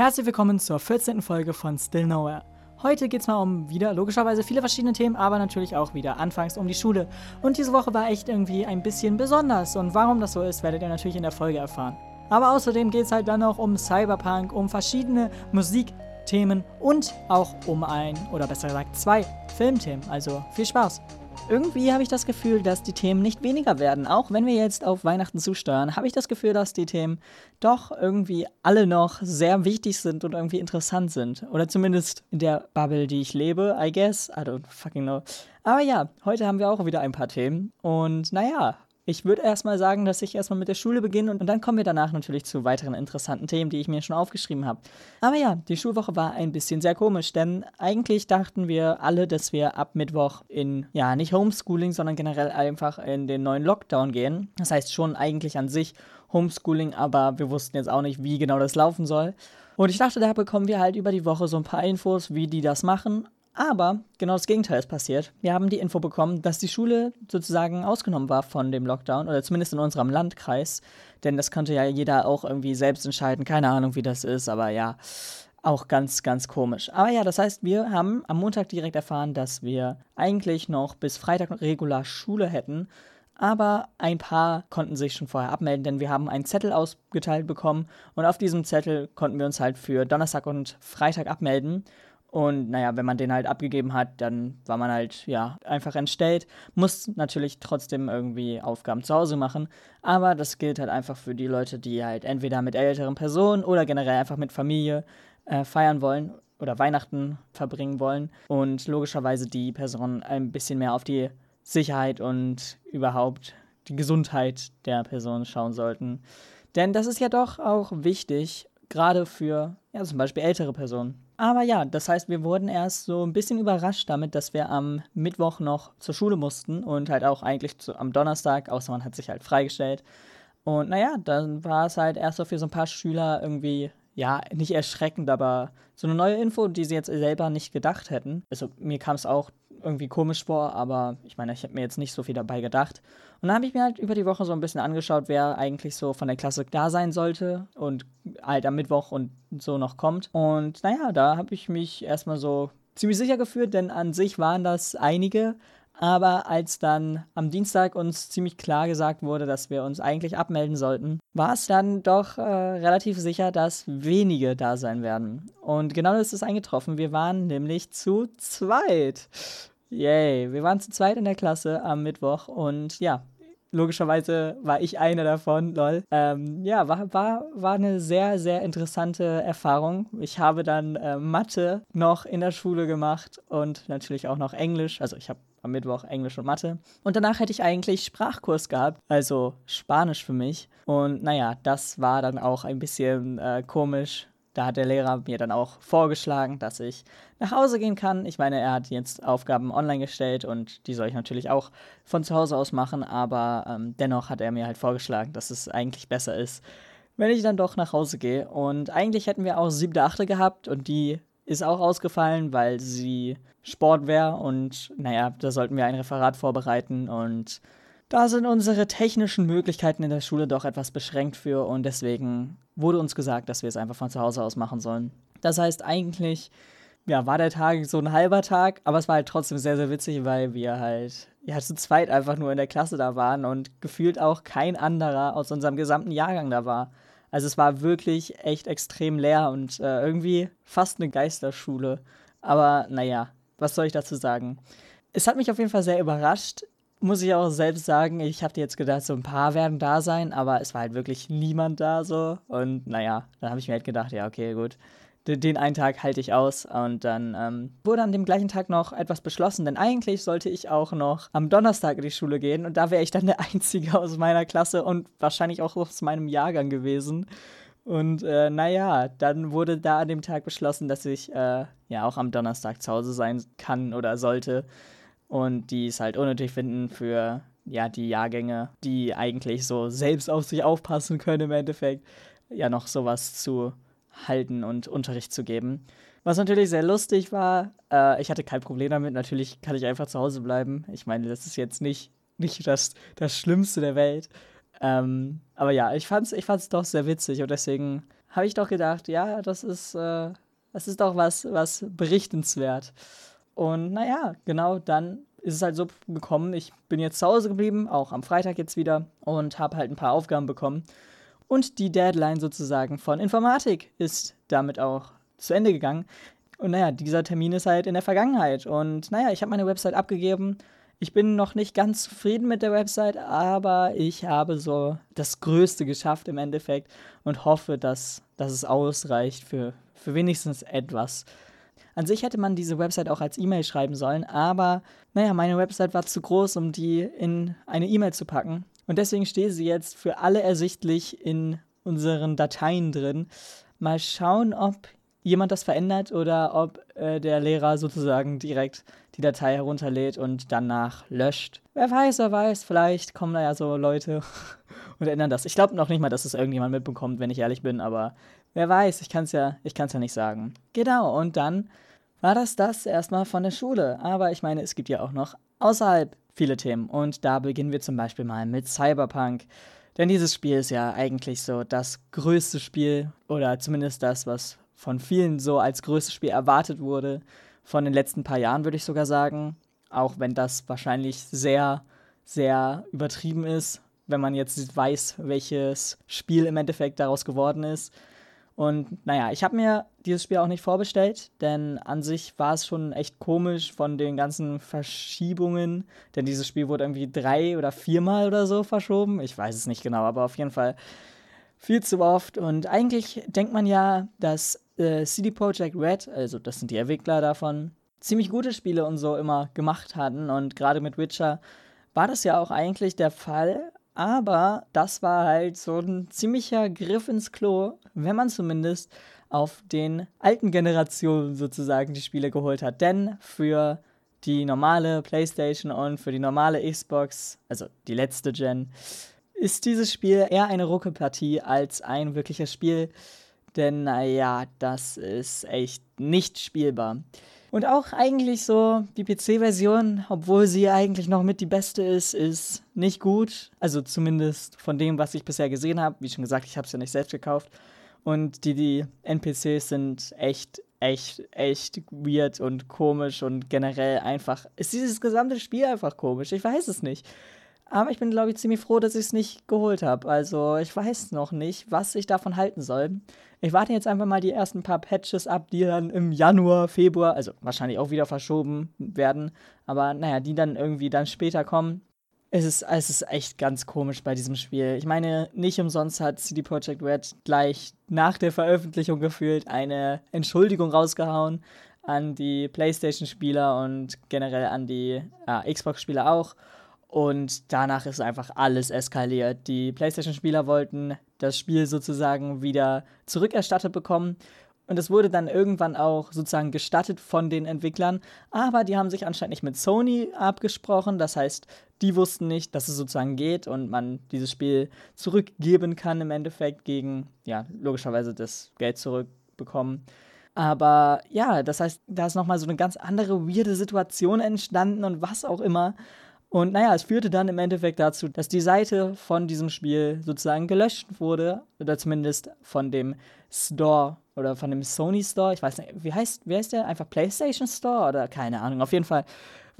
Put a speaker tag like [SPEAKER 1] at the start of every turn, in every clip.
[SPEAKER 1] Herzlich willkommen zur 14. Folge von Still Nowhere. Heute geht es mal um wieder logischerweise viele verschiedene Themen, aber natürlich auch wieder anfangs um die Schule. Und diese Woche war echt irgendwie ein bisschen besonders und warum das so ist, werdet ihr natürlich in der Folge erfahren. Aber außerdem geht es halt dann auch um Cyberpunk, um verschiedene Musikthemen und auch um ein, oder besser gesagt zwei Filmthemen. Also viel Spaß! Irgendwie habe ich das Gefühl, dass die Themen nicht weniger werden. Auch wenn wir jetzt auf Weihnachten zusteuern, habe ich das Gefühl, dass die Themen doch irgendwie alle noch sehr wichtig sind und irgendwie interessant sind. Oder zumindest in der Bubble, die ich lebe, I guess. I don't fucking know. Aber ja, heute haben wir auch wieder ein paar Themen. Und naja, ich würde erstmal sagen, dass ich erstmal mit der Schule beginne und, dann kommen wir danach natürlich zu weiteren interessanten Themen, die ich mir schon aufgeschrieben habe. Aber ja, die Schulwoche war ein bisschen sehr komisch, denn eigentlich dachten wir alle, dass wir ab Mittwoch in, ja, nicht Homeschooling, sondern generell einfach in den neuen Lockdown gehen. Das heißt schon eigentlich an sich Homeschooling, aber wir wussten jetzt auch nicht, wie genau das laufen soll. Und ich dachte, da bekommen wir halt über die Woche so ein paar Infos, wie die das machen. Aber genau das Gegenteil ist passiert. Wir haben die Info bekommen, dass die Schule sozusagen ausgenommen war von dem Lockdown oder zumindest in unserem Landkreis. Denn das konnte ja jeder auch irgendwie selbst entscheiden. Keine Ahnung, wie das ist, aber ja, auch ganz, ganz komisch. Aber ja, das heißt, wir haben am Montag direkt erfahren, dass wir eigentlich noch bis Freitag regular Schule hätten. Aber ein paar konnten sich schon vorher abmelden, denn wir haben einen Zettel ausgeteilt bekommen und auf diesem Zettel konnten wir uns halt für Donnerstag und Freitag abmelden. Und naja, wenn man den halt abgegeben hat, dann war man halt, ja, einfach entstellt. Muss natürlich trotzdem irgendwie Aufgaben zu Hause machen. Aber das gilt halt einfach für die Leute, die halt entweder mit älteren Personen oder generell einfach mit Familie äh, feiern wollen oder Weihnachten verbringen wollen. Und logischerweise die Personen ein bisschen mehr auf die Sicherheit und überhaupt die Gesundheit der Person schauen sollten. Denn das ist ja doch auch wichtig, gerade für ja, zum Beispiel ältere Personen. Aber ja, das heißt, wir wurden erst so ein bisschen überrascht damit, dass wir am Mittwoch noch zur Schule mussten und halt auch eigentlich zu, am Donnerstag, außer man hat sich halt freigestellt. Und naja, dann war es halt erst so für so ein paar Schüler irgendwie, ja, nicht erschreckend, aber so eine neue Info, die sie jetzt selber nicht gedacht hätten. Also mir kam es auch irgendwie komisch vor, aber ich meine, ich habe mir jetzt nicht so viel dabei gedacht. Und dann habe ich mir halt über die Woche so ein bisschen angeschaut, wer eigentlich so von der Klasse da sein sollte und halt am Mittwoch und so noch kommt. Und naja, da habe ich mich erstmal so ziemlich sicher gefühlt, denn an sich waren das einige. Aber als dann am Dienstag uns ziemlich klar gesagt wurde, dass wir uns eigentlich abmelden sollten, war es dann doch äh, relativ sicher, dass wenige da sein werden. Und genau das ist eingetroffen. Wir waren nämlich zu zweit. Yay, wir waren zu zweit in der Klasse am Mittwoch und ja, logischerweise war ich einer davon, lol. Ähm, ja, war, war, war eine sehr, sehr interessante Erfahrung. Ich habe dann äh, Mathe noch in der Schule gemacht und natürlich auch noch Englisch. Also ich habe am Mittwoch Englisch und Mathe. Und danach hätte ich eigentlich Sprachkurs gehabt, also Spanisch für mich. Und naja, das war dann auch ein bisschen äh, komisch, da hat der Lehrer mir dann auch vorgeschlagen, dass ich nach Hause gehen kann. Ich meine, er hat jetzt Aufgaben online gestellt und die soll ich natürlich auch von zu Hause aus machen, aber ähm, dennoch hat er mir halt vorgeschlagen, dass es eigentlich besser ist, wenn ich dann doch nach Hause gehe. Und eigentlich hätten wir auch siebte, achte gehabt und die ist auch ausgefallen, weil sie Sport wäre und naja, da sollten wir ein Referat vorbereiten und da sind unsere technischen Möglichkeiten in der Schule doch etwas beschränkt für und deswegen wurde uns gesagt, dass wir es einfach von zu Hause aus machen sollen. Das heißt, eigentlich ja, war der Tag so ein halber Tag, aber es war halt trotzdem sehr, sehr witzig, weil wir halt ja zu zweit einfach nur in der Klasse da waren und gefühlt auch kein anderer aus unserem gesamten Jahrgang da war. Also es war wirklich echt extrem leer und äh, irgendwie fast eine Geisterschule. Aber naja, was soll ich dazu sagen? Es hat mich auf jeden Fall sehr überrascht muss ich auch selbst sagen, ich hatte jetzt gedacht, so ein paar werden da sein, aber es war halt wirklich niemand da so. Und naja, dann habe ich mir halt gedacht, ja, okay, gut. Den, einen Tag halte ich aus. Und dann ähm, wurde an dem gleichen Tag noch etwas beschlossen, denn eigentlich sollte ich auch noch am Donnerstag in die Schule gehen und da wäre ich dann der Einzige aus meiner Klasse und wahrscheinlich auch aus meinem Jahrgang gewesen. Und äh, naja, dann wurde da an dem Tag beschlossen, dass ich äh, ja auch am Donnerstag zu Hause sein kann oder sollte und die es halt unnötig finden für ja die Jahrgänge, die eigentlich so selbst auf sich aufpassen können im Endeffekt, ja noch sowas zu halten und Unterricht zu geben. Was natürlich sehr lustig war, äh, ich hatte kein Problem damit, natürlich kann ich einfach zu Hause bleiben. Ich meine, das ist jetzt nicht, nicht das, das Schlimmste der Welt. Ähm, aber ja, ich fand's, ich fand's doch sehr witzig und deswegen habe ich doch gedacht, ja, das ist, äh, das ist doch was, was berichtenswert. Und naja, genau dann ist es halt so gekommen, ich bin jetzt zu Hause geblieben, auch am Freitag jetzt wieder und habe halt ein paar Aufgaben bekommen. Und die Deadline sozusagen von Informatik ist damit auch zu Ende gegangen. Und naja, dieser Termin ist halt in der Vergangenheit. Und naja, ich habe meine Website abgegeben. Ich bin noch nicht ganz zufrieden mit der Website, aber ich habe so das Größte geschafft im Endeffekt und hoffe, dass, dass es ausreicht für, für wenigstens etwas. An sich hätte man diese Website auch als E-Mail schreiben sollen, aber naja, meine Website war zu groß, um die in eine E-Mail zu packen. Und deswegen steht sie jetzt für alle ersichtlich in unseren Dateien drin. Mal schauen, ob jemand das verändert oder ob äh, der Lehrer sozusagen direkt die Datei herunterlädt und danach löscht. Wer weiß, wer weiß, vielleicht kommen da ja so Leute und ändern das. Ich glaube noch nicht mal, dass es irgendjemand mitbekommt, wenn ich ehrlich bin, aber wer weiß, ich kann es ja, ja nicht sagen. Genau, und dann war das das erstmal von der Schule. Aber ich meine, es gibt ja auch noch außerhalb viele Themen. Und da beginnen wir zum Beispiel mal mit Cyberpunk. Denn dieses Spiel ist ja eigentlich so das größte Spiel oder zumindest das, was von vielen so als größtes Spiel erwartet wurde. Von den letzten paar Jahren würde ich sogar sagen. Auch wenn das wahrscheinlich sehr, sehr übertrieben ist, wenn man jetzt weiß, welches Spiel im Endeffekt daraus geworden ist. Und naja, ich habe mir dieses Spiel auch nicht vorbestellt, denn an sich war es schon echt komisch von den ganzen Verschiebungen. Denn dieses Spiel wurde irgendwie drei oder viermal oder so verschoben. Ich weiß es nicht genau, aber auf jeden Fall viel zu oft. Und eigentlich denkt man ja, dass äh, CD Projekt Red, also das sind die Entwickler davon, ziemlich gute Spiele und so immer gemacht hatten. Und gerade mit Witcher war das ja auch eigentlich der Fall. Aber das war halt so ein ziemlicher Griff ins Klo, wenn man zumindest auf den alten Generationen sozusagen die Spiele geholt hat. Denn für die normale PlayStation und für die normale Xbox, also die letzte Gen, ist dieses Spiel eher eine Ruckelpartie als ein wirkliches Spiel. Denn naja, das ist echt nicht spielbar. Und auch eigentlich so die PC-Version, obwohl sie eigentlich noch mit die beste ist, ist nicht gut. Also zumindest von dem, was ich bisher gesehen habe. Wie schon gesagt, ich habe es ja nicht selbst gekauft. Und die, die NPCs sind echt, echt, echt weird und komisch und generell einfach. Ist dieses gesamte Spiel einfach komisch? Ich weiß es nicht. Aber ich bin, glaube ich, ziemlich froh, dass ich es nicht geholt habe. Also ich weiß noch nicht, was ich davon halten soll. Ich warte jetzt einfach mal die ersten paar Patches ab, die dann im Januar, Februar, also wahrscheinlich auch wieder verschoben werden. Aber naja, die dann irgendwie dann später kommen. Es ist, es ist echt ganz komisch bei diesem Spiel. Ich meine, nicht umsonst hat CD Projekt Red gleich nach der Veröffentlichung gefühlt eine Entschuldigung rausgehauen an die PlayStation-Spieler und generell an die ja, Xbox-Spieler auch. Und danach ist einfach alles eskaliert. Die PlayStation-Spieler wollten das Spiel sozusagen wieder zurückerstattet bekommen. Und es wurde dann irgendwann auch sozusagen gestattet von den Entwicklern. Aber die haben sich anscheinend nicht mit Sony abgesprochen. Das heißt, die wussten nicht, dass es sozusagen geht und man dieses Spiel zurückgeben kann im Endeffekt gegen, ja, logischerweise das Geld zurückbekommen. Aber ja, das heißt, da ist nochmal so eine ganz andere, weirde Situation entstanden und was auch immer. Und naja, es führte dann im Endeffekt dazu, dass die Seite von diesem Spiel sozusagen gelöscht wurde, oder zumindest von dem Store oder von dem Sony Store. Ich weiß nicht, wie heißt, wie heißt der? Einfach PlayStation Store oder keine Ahnung. Auf jeden Fall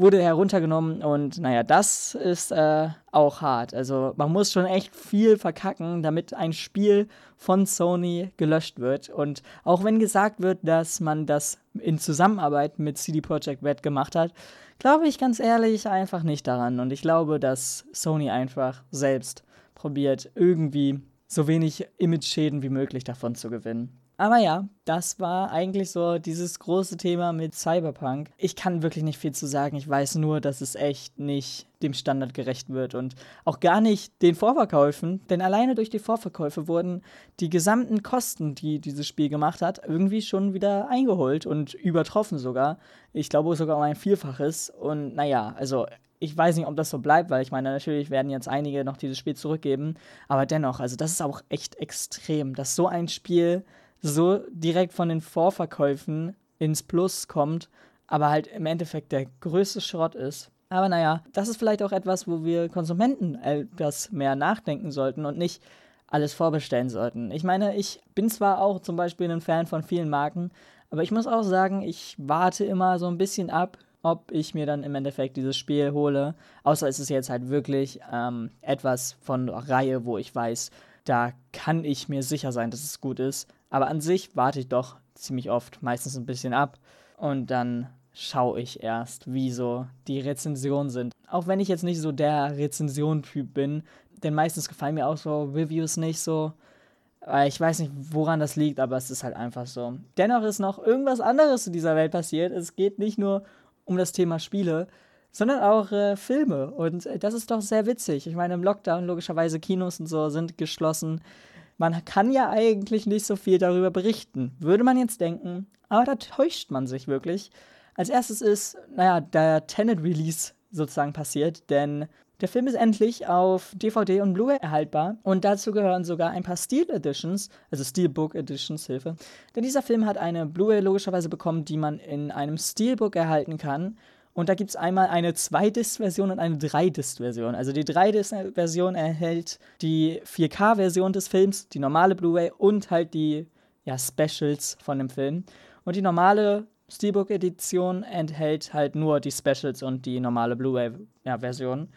[SPEAKER 1] wurde heruntergenommen und naja, das ist äh, auch hart. Also man muss schon echt viel verkacken, damit ein Spiel von Sony gelöscht wird. Und auch wenn gesagt wird, dass man das in Zusammenarbeit mit CD Projekt Red gemacht hat, glaube ich ganz ehrlich einfach nicht daran. Und ich glaube, dass Sony einfach selbst probiert, irgendwie so wenig Image-Schäden wie möglich davon zu gewinnen. Aber ja, das war eigentlich so dieses große Thema mit Cyberpunk. Ich kann wirklich nicht viel zu sagen. Ich weiß nur, dass es echt nicht dem Standard gerecht wird und auch gar nicht den Vorverkäufen. Denn alleine durch die Vorverkäufe wurden die gesamten Kosten, die dieses Spiel gemacht hat, irgendwie schon wieder eingeholt und übertroffen sogar. Ich glaube sogar um ein Vielfaches. Und naja, also ich weiß nicht, ob das so bleibt, weil ich meine, natürlich werden jetzt einige noch dieses Spiel zurückgeben. Aber dennoch, also das ist auch echt extrem, dass so ein Spiel so direkt von den Vorverkäufen ins Plus kommt, aber halt im Endeffekt der größte Schrott ist. Aber naja, das ist vielleicht auch etwas, wo wir Konsumenten etwas mehr nachdenken sollten und nicht alles vorbestellen sollten. Ich meine, ich bin zwar auch zum Beispiel ein Fan von vielen Marken, aber ich muss auch sagen, ich warte immer so ein bisschen ab, ob ich mir dann im Endeffekt dieses Spiel hole. Außer es ist jetzt halt wirklich ähm, etwas von Reihe, wo ich weiß, da kann ich mir sicher sein, dass es gut ist. Aber an sich warte ich doch ziemlich oft, meistens ein bisschen ab. Und dann schaue ich erst, wie so die Rezensionen sind. Auch wenn ich jetzt nicht so der Rezension-Typ bin, denn meistens gefallen mir auch so Reviews nicht so. Ich weiß nicht, woran das liegt, aber es ist halt einfach so. Dennoch ist noch irgendwas anderes in dieser Welt passiert. Es geht nicht nur um das Thema Spiele, sondern auch äh, Filme. Und äh, das ist doch sehr witzig. Ich meine, im Lockdown logischerweise Kinos und so sind geschlossen. Man kann ja eigentlich nicht so viel darüber berichten, würde man jetzt denken. Aber da täuscht man sich wirklich. Als erstes ist, naja, der Tenet-Release sozusagen passiert, denn der Film ist endlich auf DVD und Blu-ray erhaltbar und dazu gehören sogar ein paar Steel Editions, also Steelbook Editions, Hilfe. Denn dieser Film hat eine Blu-ray logischerweise bekommen, die man in einem Steelbook erhalten kann. Und da gibt es einmal eine 2-Disc-Version und eine 3-Disc-Version. Also die 3-Disc-Version erhält die 4K-Version des Films, die normale Blu-ray und halt die ja, Specials von dem Film. Und die normale Steelbook-Edition enthält halt nur die Specials und die normale Blu-ray-Version.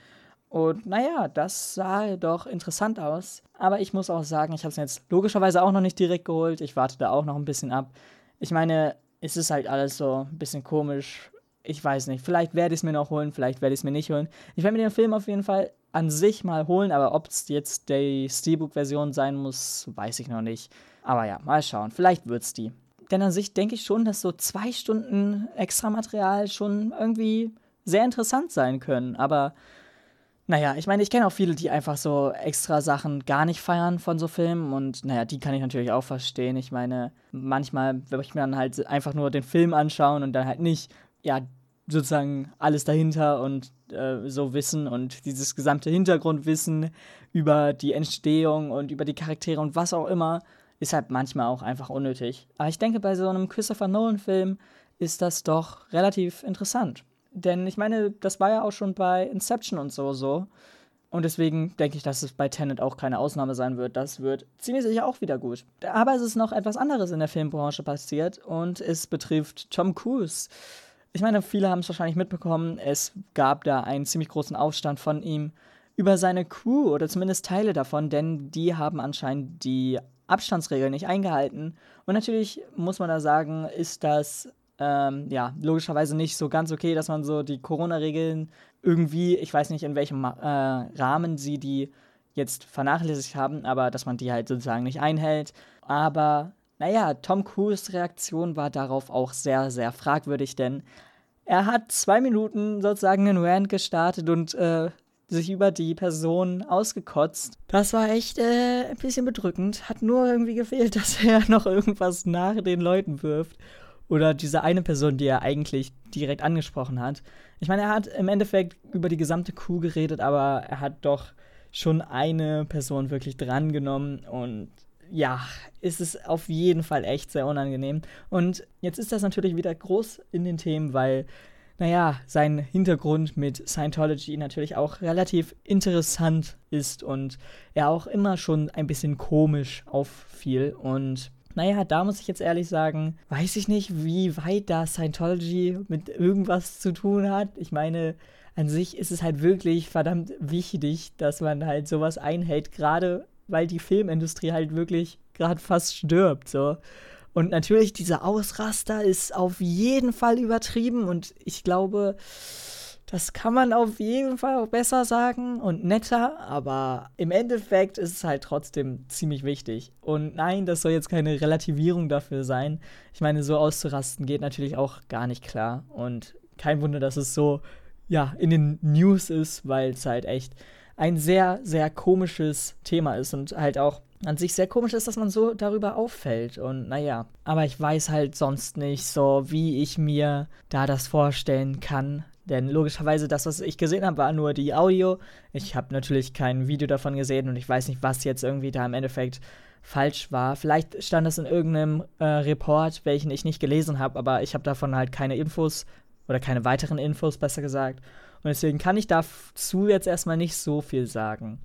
[SPEAKER 1] Und naja, das sah doch interessant aus. Aber ich muss auch sagen, ich habe es jetzt logischerweise auch noch nicht direkt geholt. Ich warte da auch noch ein bisschen ab. Ich meine, es ist halt alles so ein bisschen komisch. Ich weiß nicht. Vielleicht werde ich es mir noch holen, vielleicht werde ich es mir nicht holen. Ich werde mir den Film auf jeden Fall an sich mal holen, aber ob es jetzt die Steelbook-Version sein muss, weiß ich noch nicht. Aber ja, mal schauen. Vielleicht wird es die. Denn an sich denke ich schon, dass so zwei Stunden extra Material schon irgendwie sehr interessant sein können. Aber naja, ich meine, ich kenne auch viele, die einfach so extra Sachen gar nicht feiern von so Filmen und naja, die kann ich natürlich auch verstehen. Ich meine, manchmal würde ich mir dann halt einfach nur den Film anschauen und dann halt nicht, ja, sozusagen alles dahinter und äh, so wissen und dieses gesamte Hintergrundwissen über die Entstehung und über die Charaktere und was auch immer, ist halt manchmal auch einfach unnötig. Aber ich denke, bei so einem Christopher Nolan-Film ist das doch relativ interessant. Denn ich meine, das war ja auch schon bei Inception und so so. Und deswegen denke ich, dass es bei Tenet auch keine Ausnahme sein wird. Das wird ziemlich sicher auch wieder gut. Aber es ist noch etwas anderes in der Filmbranche passiert und es betrifft Tom Cruise. Ich meine, viele haben es wahrscheinlich mitbekommen. Es gab da einen ziemlich großen Aufstand von ihm über seine Crew oder zumindest Teile davon, denn die haben anscheinend die Abstandsregeln nicht eingehalten. Und natürlich muss man da sagen, ist das ähm, ja, logischerweise nicht so ganz okay, dass man so die Corona-Regeln irgendwie, ich weiß nicht in welchem äh, Rahmen sie die jetzt vernachlässigt haben, aber dass man die halt sozusagen nicht einhält. Aber naja, Tom Cruise Reaktion war darauf auch sehr, sehr fragwürdig, denn er hat zwei Minuten sozusagen einen Rant gestartet und äh, sich über die Person ausgekotzt. Das war echt äh, ein bisschen bedrückend. Hat nur irgendwie gefehlt, dass er noch irgendwas nach den Leuten wirft. Oder diese eine Person, die er eigentlich direkt angesprochen hat. Ich meine, er hat im Endeffekt über die gesamte Crew geredet, aber er hat doch schon eine Person wirklich drangenommen und ja, ist es auf jeden Fall echt sehr unangenehm. Und jetzt ist das natürlich wieder groß in den Themen, weil, naja, sein Hintergrund mit Scientology natürlich auch relativ interessant ist und er auch immer schon ein bisschen komisch auffiel. Und naja, da muss ich jetzt ehrlich sagen, weiß ich nicht, wie weit da Scientology mit irgendwas zu tun hat. Ich meine, an sich ist es halt wirklich verdammt wichtig, dass man halt sowas einhält, gerade weil die Filmindustrie halt wirklich gerade fast stirbt, so. Und natürlich, dieser Ausraster ist auf jeden Fall übertrieben und ich glaube, das kann man auf jeden Fall auch besser sagen und netter, aber im Endeffekt ist es halt trotzdem ziemlich wichtig. Und nein, das soll jetzt keine Relativierung dafür sein. Ich meine, so auszurasten geht natürlich auch gar nicht klar. Und kein Wunder, dass es so, ja, in den News ist, weil es halt echt ein sehr, sehr komisches Thema ist und halt auch an sich sehr komisch ist, dass man so darüber auffällt. Und naja, aber ich weiß halt sonst nicht so, wie ich mir da das vorstellen kann, denn logischerweise, das, was ich gesehen habe, war nur die Audio. Ich habe natürlich kein Video davon gesehen und ich weiß nicht, was jetzt irgendwie da im Endeffekt falsch war. Vielleicht stand das in irgendeinem äh, Report, welchen ich nicht gelesen habe, aber ich habe davon halt keine Infos oder keine weiteren Infos, besser gesagt. Und deswegen kann ich dazu jetzt erstmal nicht so viel sagen.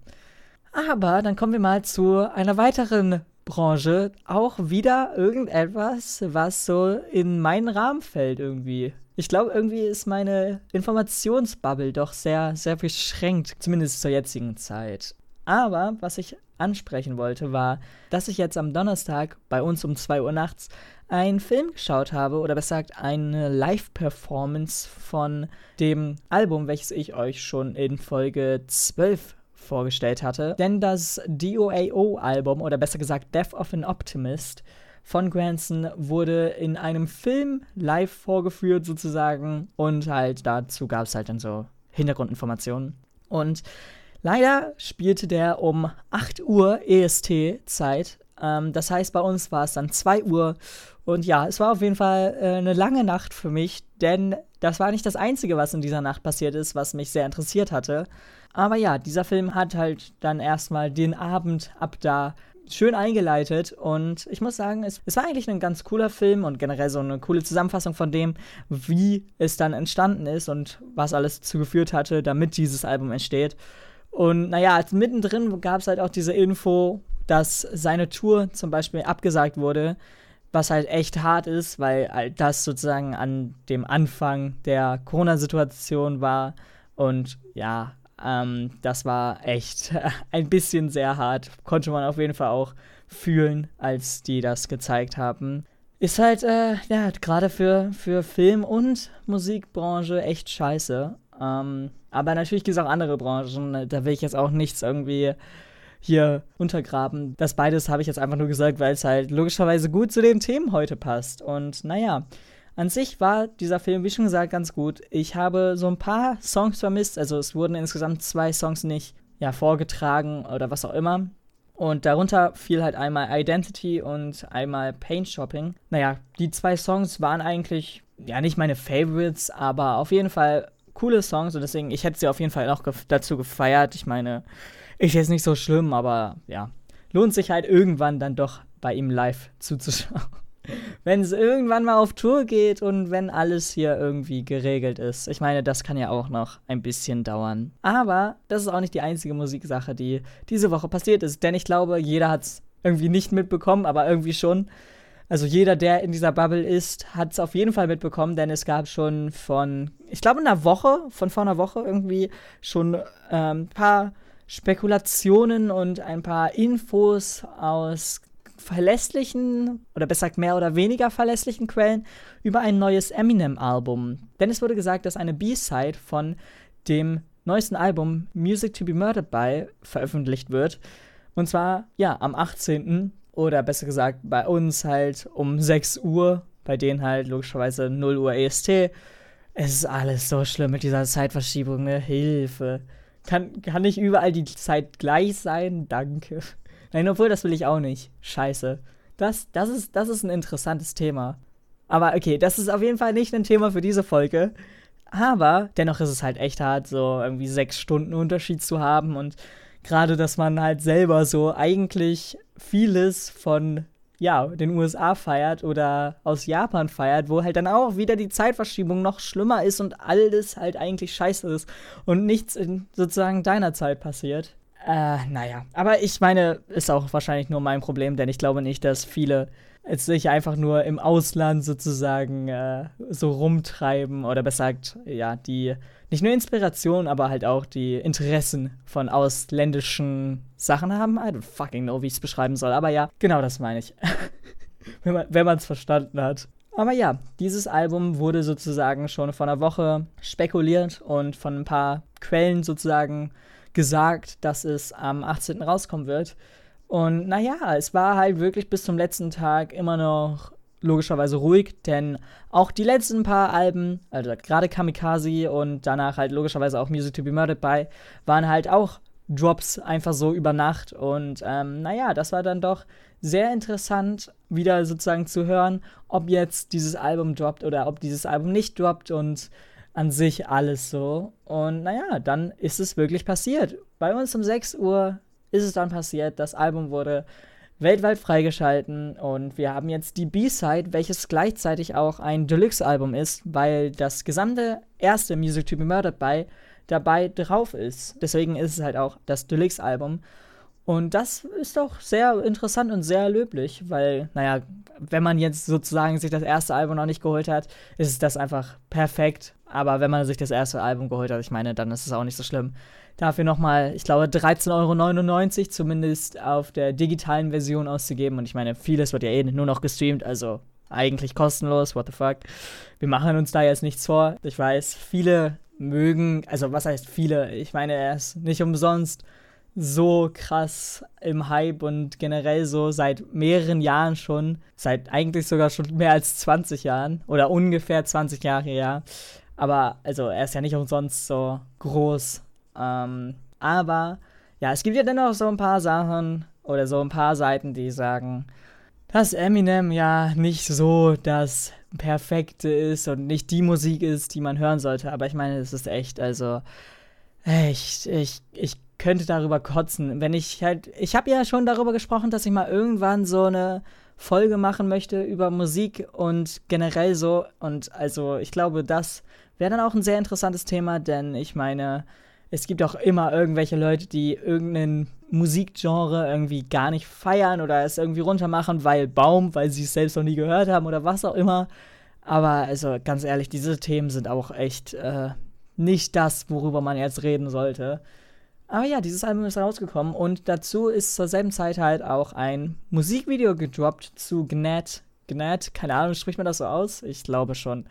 [SPEAKER 1] Aber dann kommen wir mal zu einer weiteren Branche. Auch wieder irgendetwas, was so in meinen Rahmen fällt irgendwie. Ich glaube, irgendwie ist meine Informationsbubble doch sehr, sehr beschränkt, zumindest zur jetzigen Zeit. Aber was ich ansprechen wollte, war, dass ich jetzt am Donnerstag bei uns um 2 Uhr nachts einen Film geschaut habe, oder besser gesagt eine Live-Performance von dem Album, welches ich euch schon in Folge 12 vorgestellt hatte. Denn das DOAO-Album, oder besser gesagt Death of an Optimist, von Granson wurde in einem Film live vorgeführt sozusagen und halt dazu gab es halt dann so Hintergrundinformationen. Und leider spielte der um 8 Uhr EST-Zeit. Ähm, das heißt, bei uns war es dann 2 Uhr. Und ja, es war auf jeden Fall äh, eine lange Nacht für mich, denn das war nicht das Einzige, was in dieser Nacht passiert ist, was mich sehr interessiert hatte. Aber ja, dieser Film hat halt dann erstmal den Abend ab da schön eingeleitet und ich muss sagen, es, es, war eigentlich ein ganz cooler Film und generell so eine coole Zusammenfassung von dem, wie es dann entstanden ist und was alles dazu geführt hatte, damit dieses Album entsteht. Und naja, mittendrin gab es halt auch diese Info, dass seine Tour zum Beispiel abgesagt wurde, was halt echt hart ist, weil halt das sozusagen an dem Anfang der Corona-Situation war. Und ja, ähm, das war echt ein bisschen sehr hart. Konnte man auf jeden Fall auch fühlen, als die das gezeigt haben. Ist halt, äh, ja, gerade für, für Film- und Musikbranche echt scheiße. Ähm, aber natürlich gibt es auch andere Branchen. Da will ich jetzt auch nichts irgendwie hier untergraben. Das beides habe ich jetzt einfach nur gesagt, weil es halt logischerweise gut zu den Themen heute passt. Und naja, an sich war dieser Film, wie schon gesagt, ganz gut. Ich habe so ein paar Songs vermisst. Also es wurden insgesamt zwei Songs nicht ja, vorgetragen oder was auch immer. Und darunter fiel halt einmal Identity und einmal Paint Shopping. Naja, die zwei Songs waren eigentlich, ja, nicht meine Favorites, aber auf jeden Fall coole Songs und deswegen, ich hätte sie auf jeden Fall auch gef dazu gefeiert. Ich meine, ist jetzt nicht so schlimm, aber ja, lohnt sich halt irgendwann dann doch bei ihm live zuzuschauen wenn es irgendwann mal auf Tour geht und wenn alles hier irgendwie geregelt ist. Ich meine, das kann ja auch noch ein bisschen dauern. Aber das ist auch nicht die einzige Musiksache, die diese Woche passiert ist. Denn ich glaube, jeder hat es irgendwie nicht mitbekommen, aber irgendwie schon. Also jeder, der in dieser Bubble ist, hat es auf jeden Fall mitbekommen, denn es gab schon von, ich glaube, einer Woche, von vor einer Woche irgendwie schon ein ähm, paar Spekulationen und ein paar Infos aus verlässlichen oder besser gesagt mehr oder weniger verlässlichen Quellen über ein neues Eminem-Album. Denn es wurde gesagt, dass eine B-Side von dem neuesten Album Music to be Murdered by veröffentlicht wird. Und zwar, ja, am 18. oder besser gesagt bei uns halt um 6 Uhr, bei denen halt logischerweise 0 Uhr EST. Es ist alles so schlimm mit dieser Zeitverschiebung, ne? Hilfe. Kann, kann nicht überall die Zeit gleich sein? Danke. Nein, obwohl, das will ich auch nicht. Scheiße. Das, das, ist, das ist ein interessantes Thema. Aber okay, das ist auf jeden Fall nicht ein Thema für diese Folge. Aber dennoch ist es halt echt hart, so irgendwie sechs Stunden Unterschied zu haben. Und gerade, dass man halt selber so eigentlich vieles von ja, den USA feiert oder aus Japan feiert, wo halt dann auch wieder die Zeitverschiebung noch schlimmer ist und alles halt eigentlich scheiße ist und nichts in sozusagen deiner Zeit passiert. Äh, naja. Aber ich meine, ist auch wahrscheinlich nur mein Problem, denn ich glaube nicht, dass viele jetzt sich einfach nur im Ausland sozusagen äh, so rumtreiben oder besser gesagt, ja, die nicht nur Inspiration, aber halt auch die Interessen von ausländischen Sachen haben. I don't fucking know, wie ich es beschreiben soll. Aber ja, genau das meine ich. wenn man es verstanden hat. Aber ja, dieses Album wurde sozusagen schon vor einer Woche spekuliert und von ein paar Quellen sozusagen gesagt, dass es am 18. rauskommen wird. Und naja, es war halt wirklich bis zum letzten Tag immer noch logischerweise ruhig, denn auch die letzten paar Alben, also gerade Kamikaze und danach halt logischerweise auch Music to be Murdered by, waren halt auch Drops einfach so über Nacht. Und ähm, naja, das war dann doch sehr interessant, wieder sozusagen zu hören, ob jetzt dieses Album droppt oder ob dieses Album nicht droppt und an sich alles so. Und naja, dann ist es wirklich passiert. Bei uns um 6 Uhr ist es dann passiert. Das Album wurde weltweit freigeschalten und wir haben jetzt die B-Side, welches gleichzeitig auch ein Deluxe-Album ist, weil das gesamte erste Music to be Murdered by dabei drauf ist. Deswegen ist es halt auch das Deluxe-Album. Und das ist auch sehr interessant und sehr löblich, weil, naja, wenn man jetzt sozusagen sich das erste Album noch nicht geholt hat, ist das einfach perfekt. Aber wenn man sich das erste Album geholt hat, ich meine, dann ist es auch nicht so schlimm. Dafür nochmal, ich glaube, 13,99 Euro zumindest auf der digitalen Version auszugeben. Und ich meine, vieles wird ja eh nur noch gestreamt, also eigentlich kostenlos, what the fuck. Wir machen uns da jetzt nichts vor. Ich weiß, viele mögen, also was heißt viele? Ich meine, er ist nicht umsonst so krass im Hype und generell so seit mehreren Jahren schon, seit eigentlich sogar schon mehr als 20 Jahren oder ungefähr 20 Jahre, ja. Aber also er ist ja nicht umsonst so groß. Ähm, aber ja, es gibt ja dennoch so ein paar Sachen oder so ein paar Seiten, die sagen, dass Eminem ja nicht so das Perfekte ist und nicht die Musik ist, die man hören sollte. Aber ich meine, es ist echt, also ich, ich, ich könnte darüber kotzen. Wenn ich halt, ich habe ja schon darüber gesprochen, dass ich mal irgendwann so eine Folge machen möchte über Musik und generell so. Und also ich glaube, das wäre dann auch ein sehr interessantes Thema, denn ich meine, es gibt auch immer irgendwelche Leute, die irgendeinen Musikgenre irgendwie gar nicht feiern oder es irgendwie runtermachen, weil Baum, weil sie es selbst noch nie gehört haben oder was auch immer. Aber also ganz ehrlich, diese Themen sind auch echt äh, nicht das, worüber man jetzt reden sollte. Aber ja, dieses Album ist rausgekommen und dazu ist zur selben Zeit halt auch ein Musikvideo gedroppt zu Gnat. Gnat, keine Ahnung, spricht man das so aus? Ich glaube schon.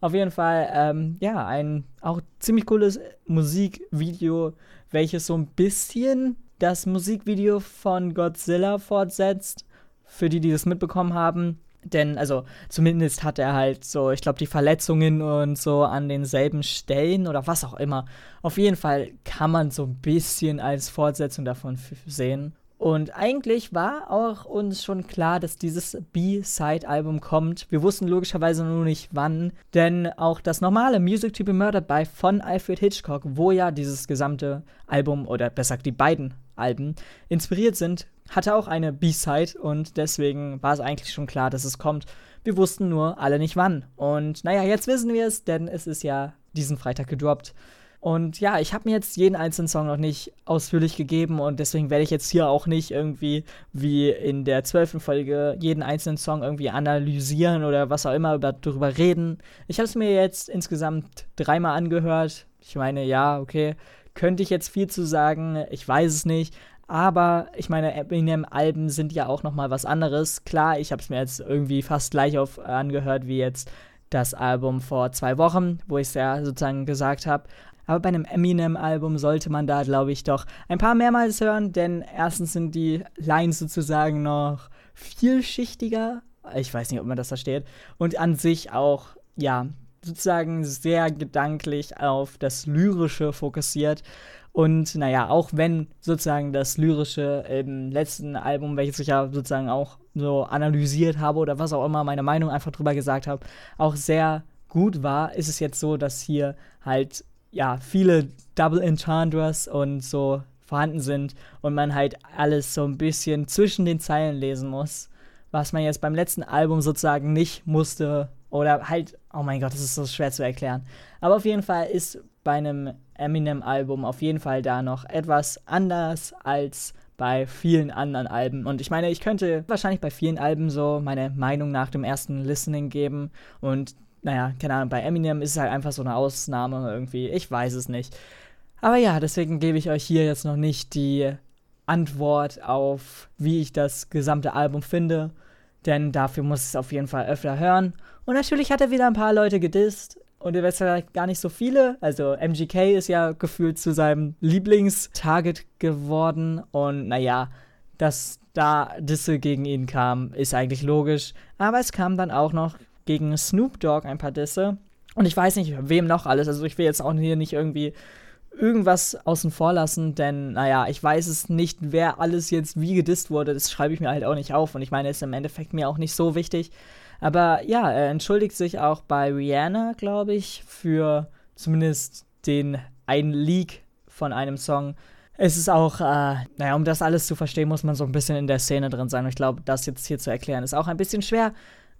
[SPEAKER 1] Auf jeden Fall, ähm, ja, ein auch ziemlich cooles Musikvideo, welches so ein bisschen das Musikvideo von Godzilla fortsetzt. Für die, die das mitbekommen haben. Denn, also, zumindest hat er halt so, ich glaube, die Verletzungen und so an denselben Stellen oder was auch immer. Auf jeden Fall kann man so ein bisschen als Fortsetzung davon sehen. Und eigentlich war auch uns schon klar, dass dieses B-Side-Album kommt. Wir wussten logischerweise nur nicht wann, denn auch das normale Music to be Murdered by von Alfred Hitchcock, wo ja dieses gesamte Album oder besser gesagt die beiden Alben inspiriert sind, hatte auch eine B-Side und deswegen war es eigentlich schon klar, dass es kommt. Wir wussten nur alle nicht wann. Und naja, jetzt wissen wir es, denn es ist ja diesen Freitag gedroppt. Und ja, ich habe mir jetzt jeden einzelnen Song noch nicht ausführlich gegeben und deswegen werde ich jetzt hier auch nicht irgendwie wie in der zwölften Folge jeden einzelnen Song irgendwie analysieren oder was auch immer darüber reden. Ich habe es mir jetzt insgesamt dreimal angehört. Ich meine, ja, okay, könnte ich jetzt viel zu sagen, ich weiß es nicht. Aber ich meine, Eminem-Alben sind ja auch noch mal was anderes. Klar, ich habe es mir jetzt irgendwie fast gleich auf angehört wie jetzt das Album vor zwei Wochen, wo ich es ja sozusagen gesagt habe. Aber bei einem Eminem-Album sollte man da, glaube ich, doch ein paar mehrmals hören, denn erstens sind die Lines sozusagen noch vielschichtiger. Ich weiß nicht, ob man das versteht. Und an sich auch, ja, sozusagen sehr gedanklich auf das Lyrische fokussiert. Und naja, auch wenn sozusagen das Lyrische im letzten Album, welches ich ja sozusagen auch so analysiert habe oder was auch immer, meine Meinung einfach drüber gesagt habe, auch sehr gut war, ist es jetzt so, dass hier halt ja, viele Double Entendres und so vorhanden sind und man halt alles so ein bisschen zwischen den Zeilen lesen muss, was man jetzt beim letzten Album sozusagen nicht musste oder halt, oh mein Gott, das ist so schwer zu erklären. Aber auf jeden Fall ist bei einem Eminem-Album auf jeden Fall da noch etwas anders als bei vielen anderen Alben. Und ich meine, ich könnte wahrscheinlich bei vielen Alben so meine Meinung nach dem ersten Listening geben und naja, keine Ahnung, bei Eminem ist es halt einfach so eine Ausnahme irgendwie. Ich weiß es nicht. Aber ja, deswegen gebe ich euch hier jetzt noch nicht die Antwort auf, wie ich das gesamte Album finde. Denn dafür muss es auf jeden Fall öfter hören. Und natürlich hat er wieder ein paar Leute gedisst. Und ihr wisst ja gar nicht so viele. Also MGK ist ja gefühlt zu seinem Lieblingstarget geworden. Und naja, dass da Disse gegen ihn kam, ist eigentlich logisch. Aber es kam dann auch noch gegen Snoop Dogg ein paar Disse. Und ich weiß nicht, wem noch alles. Also ich will jetzt auch hier nicht irgendwie irgendwas außen vor lassen, denn naja, ich weiß es nicht, wer alles jetzt wie gedisst wurde. Das schreibe ich mir halt auch nicht auf. Und ich meine, ist im Endeffekt mir auch nicht so wichtig. Aber ja, er entschuldigt sich auch bei Rihanna, glaube ich, für zumindest den einen Leak von einem Song. Es ist auch, äh, naja, um das alles zu verstehen, muss man so ein bisschen in der Szene drin sein. Und ich glaube, das jetzt hier zu erklären, ist auch ein bisschen schwer.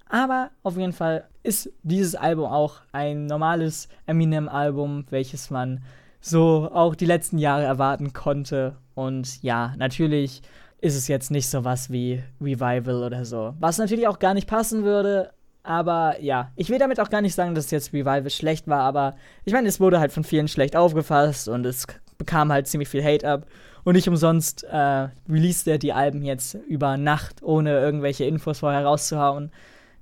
[SPEAKER 1] Aber auf jeden Fall ist dieses Album auch ein normales Eminem-Album, welches man so auch die letzten Jahre erwarten konnte. Und ja, natürlich ist es jetzt nicht so was wie Revival oder so. Was natürlich auch gar nicht passen würde, aber ja, ich will damit auch gar nicht sagen, dass jetzt Revival schlecht war, aber ich meine, es wurde halt von vielen schlecht aufgefasst und es bekam halt ziemlich viel Hate ab. Und nicht umsonst äh, released er die Alben jetzt über Nacht, ohne irgendwelche Infos vorher rauszuhauen.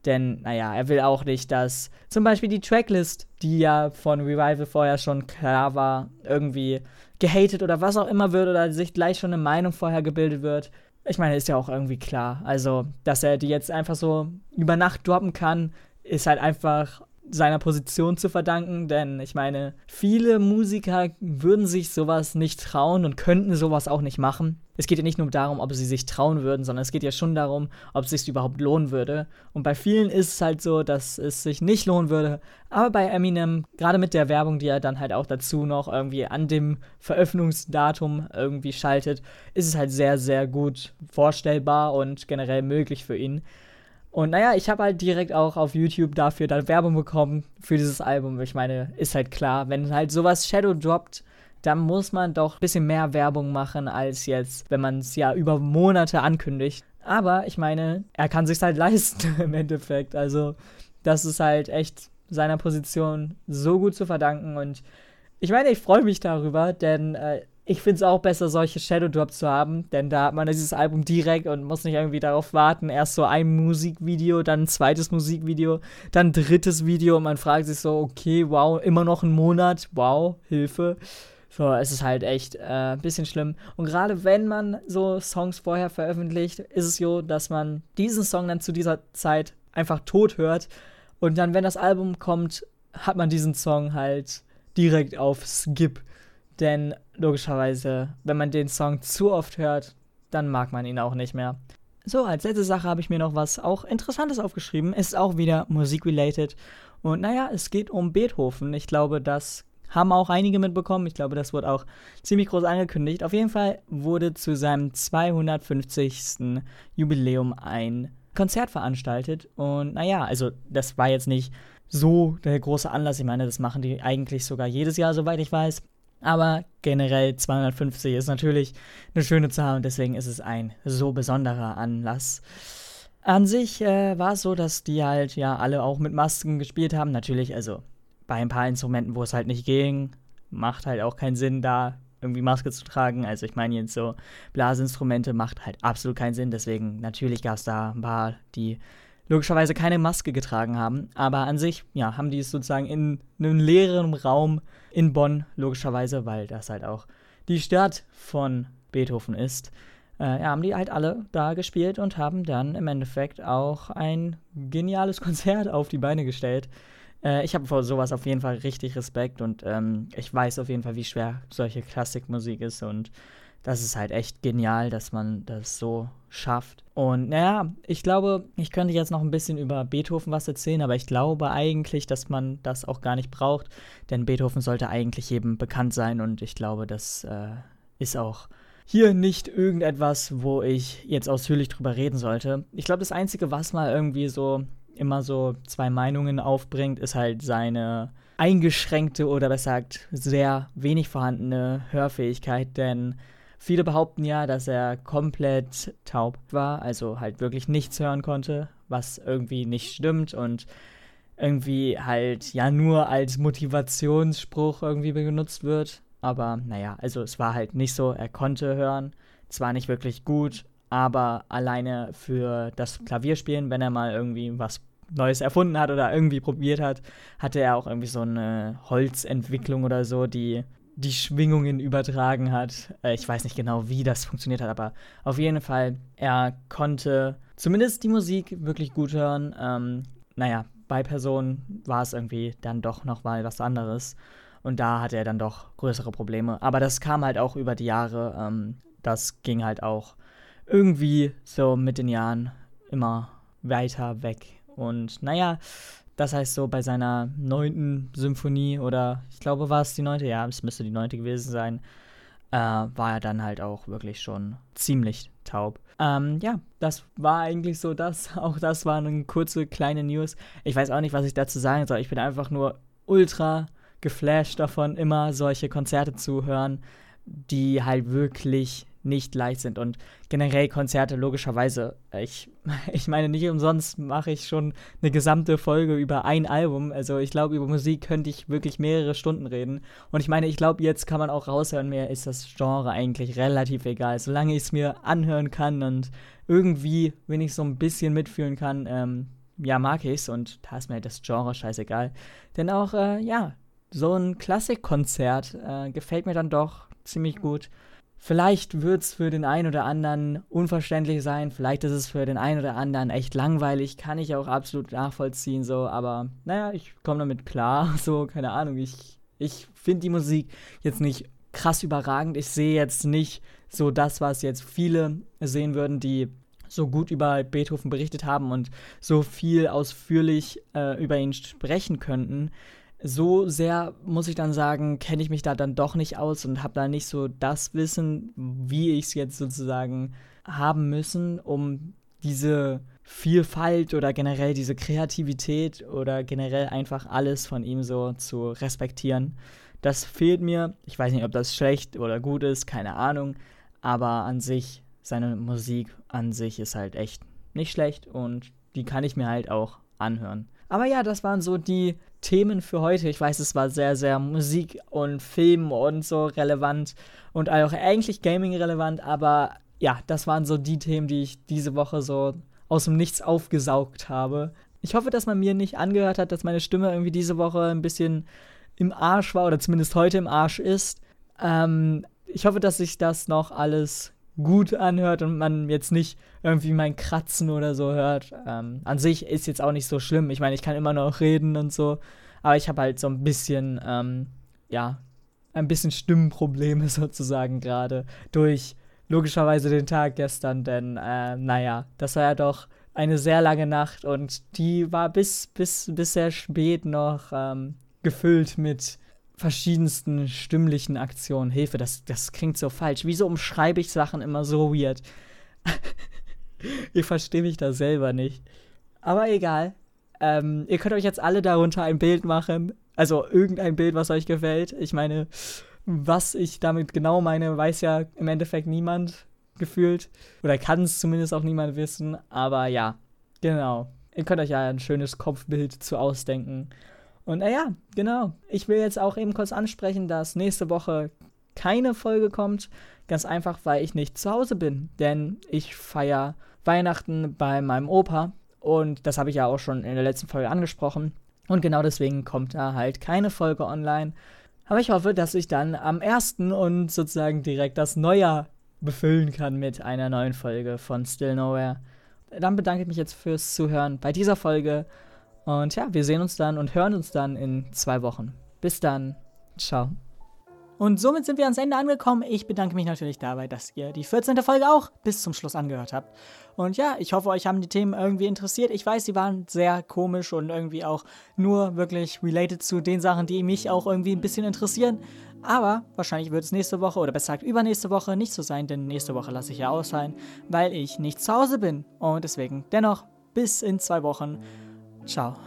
[SPEAKER 1] Denn, naja, er will auch nicht, dass zum Beispiel die Tracklist, die ja von Revival vorher schon klar war, irgendwie gehatet oder was auch immer wird oder sich gleich schon eine Meinung vorher gebildet wird. Ich meine, ist ja auch irgendwie klar. Also, dass er die jetzt einfach so über Nacht droppen kann, ist halt einfach seiner Position zu verdanken, denn ich meine, viele Musiker würden sich sowas nicht trauen und könnten sowas auch nicht machen. Es geht ja nicht nur darum, ob sie sich trauen würden, sondern es geht ja schon darum, ob es sich überhaupt lohnen würde. Und bei vielen ist es halt so, dass es sich nicht lohnen würde. Aber bei Eminem, gerade mit der Werbung, die er dann halt auch dazu noch irgendwie an dem Veröffentlichungsdatum irgendwie schaltet, ist es halt sehr, sehr gut vorstellbar und generell möglich für ihn. Und naja, ich habe halt direkt auch auf YouTube dafür dann Werbung bekommen für dieses Album. Ich meine, ist halt klar, wenn halt sowas Shadow droppt, dann muss man doch ein bisschen mehr Werbung machen, als jetzt, wenn man es ja über Monate ankündigt. Aber ich meine, er kann sich halt leisten im Endeffekt. Also, das ist halt echt seiner Position so gut zu verdanken. Und ich meine, ich freue mich darüber, denn äh, ich finde es auch besser, solche Shadow Drops zu haben, denn da hat man dieses Album direkt und muss nicht irgendwie darauf warten. Erst so ein Musikvideo, dann ein zweites Musikvideo, dann ein drittes Video und man fragt sich so, okay, wow, immer noch ein Monat, wow, Hilfe. So, es ist halt echt äh, ein bisschen schlimm. Und gerade wenn man so Songs vorher veröffentlicht, ist es so, dass man diesen Song dann zu dieser Zeit einfach tot hört. Und dann, wenn das Album kommt, hat man diesen Song halt direkt auf Skip. Denn logischerweise, wenn man den Song zu oft hört, dann mag man ihn auch nicht mehr. So, als letzte Sache habe ich mir noch was auch Interessantes aufgeschrieben. Ist auch wieder musikrelated. Und naja, es geht um Beethoven. Ich glaube, das haben auch einige mitbekommen. Ich glaube, das wurde auch ziemlich groß angekündigt. Auf jeden Fall wurde zu seinem 250. Jubiläum ein Konzert veranstaltet. Und naja, also das war jetzt nicht so der große Anlass. Ich meine, das machen die eigentlich sogar jedes Jahr, soweit ich weiß. Aber generell 250 ist natürlich eine schöne Zahl und deswegen ist es ein so besonderer Anlass. An sich äh, war es so, dass die halt ja alle auch mit Masken gespielt haben. Natürlich, also bei ein paar Instrumenten, wo es halt nicht ging, macht halt auch keinen Sinn, da irgendwie Maske zu tragen. Also ich meine jetzt so Blasinstrumente macht halt absolut keinen Sinn. Deswegen natürlich gab es da ein paar, die logischerweise keine Maske getragen haben. Aber an sich, ja, haben die es sozusagen in einem leeren Raum in Bonn, logischerweise, weil das halt auch die Stadt von Beethoven ist. Äh, ja, haben die halt alle da gespielt und haben dann im Endeffekt auch ein geniales Konzert auf die Beine gestellt. Äh, ich habe vor sowas auf jeden Fall richtig Respekt und ähm, ich weiß auf jeden Fall, wie schwer solche Klassikmusik ist und das ist halt echt genial, dass man das so schafft. Und naja, ich glaube, ich könnte jetzt noch ein bisschen über Beethoven was erzählen, aber ich glaube eigentlich, dass man das auch gar nicht braucht, denn Beethoven sollte eigentlich jedem bekannt sein und ich glaube, das äh, ist auch hier nicht irgendetwas, wo ich jetzt ausführlich drüber reden sollte. Ich glaube, das Einzige, was mal irgendwie so immer so zwei Meinungen aufbringt, ist halt seine eingeschränkte oder besser gesagt sehr wenig vorhandene Hörfähigkeit, denn Viele behaupten ja, dass er komplett taub war, also halt wirklich nichts hören konnte, was irgendwie nicht stimmt und irgendwie halt ja nur als Motivationsspruch irgendwie benutzt wird. Aber naja, also es war halt nicht so, er konnte hören, zwar nicht wirklich gut, aber alleine für das Klavierspielen, wenn er mal irgendwie was Neues erfunden hat oder irgendwie probiert hat, hatte er auch irgendwie so eine Holzentwicklung oder so, die die Schwingungen übertragen hat. Äh, ich weiß nicht genau, wie das funktioniert hat, aber auf jeden Fall, er konnte zumindest die Musik wirklich gut hören. Ähm, naja, bei Personen war es irgendwie dann doch noch mal was anderes. Und da hatte er dann doch größere Probleme. Aber das kam halt auch über die Jahre. Ähm, das ging halt auch irgendwie so mit den Jahren immer weiter weg. Und naja, das heißt so bei seiner neunten Symphonie oder ich glaube war es die neunte, ja, es müsste die neunte gewesen sein, äh, war er dann halt auch wirklich schon ziemlich taub. Ähm, ja, das war eigentlich so das. Auch das war eine kurze kleine News. Ich weiß auch nicht, was ich dazu sagen soll. Ich bin einfach nur ultra geflasht davon, immer solche Konzerte zu hören, die halt wirklich nicht leicht sind. Und generell Konzerte, logischerweise, ich, ich meine, nicht umsonst mache ich schon eine gesamte Folge über ein Album. Also ich glaube, über Musik könnte ich wirklich mehrere Stunden reden. Und ich meine, ich glaube, jetzt kann man auch raushören, mir ist das Genre eigentlich relativ egal. Solange ich es mir anhören kann und irgendwie, wenn ich so ein bisschen mitfühlen kann, ähm, ja, mag ich's und da ist mir das Genre scheißegal. Denn auch, äh, ja, so ein Klassikkonzert äh, gefällt mir dann doch ziemlich gut. Vielleicht wird es für den einen oder anderen unverständlich sein, vielleicht ist es für den einen oder anderen echt langweilig, kann ich auch absolut nachvollziehen, so, aber naja, ich komme damit klar, so, keine Ahnung, ich, ich finde die Musik jetzt nicht krass überragend, ich sehe jetzt nicht so das, was jetzt viele sehen würden, die so gut über Beethoven berichtet haben und so viel ausführlich äh, über ihn sprechen könnten so sehr, muss ich dann sagen, kenne ich mich da dann doch nicht aus und habe da nicht so das Wissen, wie ich es jetzt sozusagen haben müssen, um diese Vielfalt oder generell diese Kreativität oder generell einfach alles von ihm so zu respektieren. Das fehlt mir. Ich weiß nicht, ob das schlecht oder gut ist, keine Ahnung. Aber an sich, seine Musik an sich ist halt echt nicht schlecht und die kann ich mir halt auch anhören. Aber ja, das waren so die Themen für heute. Ich weiß, es war sehr, sehr Musik und Film und so relevant und auch eigentlich Gaming relevant, aber ja, das waren so die Themen, die ich diese Woche so aus dem Nichts aufgesaugt habe. Ich hoffe, dass man mir nicht angehört hat, dass meine Stimme irgendwie diese Woche ein bisschen im Arsch war oder zumindest heute im Arsch ist. Ähm, ich hoffe, dass sich das noch alles gut anhört und man jetzt nicht irgendwie mein Kratzen oder so hört. Ähm, an sich ist jetzt auch nicht so schlimm. Ich meine, ich kann immer noch reden und so. Aber ich habe halt so ein bisschen, ähm, ja, ein bisschen Stimmenprobleme sozusagen gerade durch logischerweise den Tag gestern, denn äh, naja, das war ja doch eine sehr lange Nacht und die war bis, bis, bis sehr spät noch ähm, gefüllt mit verschiedensten stimmlichen Aktionen. Hilfe, das, das klingt so falsch. Wieso umschreibe ich Sachen immer so weird? ich verstehe mich da selber nicht. Aber egal. Ähm, ihr könnt euch jetzt alle darunter ein Bild machen. Also irgendein Bild, was euch gefällt. Ich meine, was ich damit genau meine, weiß ja im Endeffekt niemand gefühlt. Oder kann es zumindest auch niemand wissen. Aber ja, genau. Ihr könnt euch ja ein schönes Kopfbild zu ausdenken. Und naja, genau. Ich will jetzt auch eben kurz ansprechen, dass nächste Woche keine Folge kommt. Ganz einfach, weil ich nicht zu Hause bin. Denn ich feiere Weihnachten bei meinem Opa. Und das habe ich ja auch schon in der letzten Folge angesprochen. Und genau deswegen kommt da halt keine Folge online. Aber ich hoffe, dass ich dann am 1. und sozusagen direkt das Neujahr befüllen kann mit einer neuen Folge von Still Nowhere. Dann bedanke ich mich jetzt fürs Zuhören bei dieser Folge und ja, wir sehen uns dann und hören uns dann in zwei Wochen. Bis dann. Ciao. Und somit sind wir ans Ende angekommen. Ich bedanke mich natürlich dabei, dass ihr die 14. Folge auch bis zum Schluss angehört habt. Und ja, ich hoffe, euch haben die Themen irgendwie interessiert. Ich weiß, sie waren sehr komisch und irgendwie auch nur wirklich related zu den Sachen, die mich auch irgendwie ein bisschen interessieren. Aber wahrscheinlich wird es nächste Woche oder besser gesagt übernächste Woche nicht so sein, denn nächste Woche lasse ich ja aus sein, weil ich nicht zu Hause bin. Und deswegen dennoch bis in zwei Wochen. Ciao.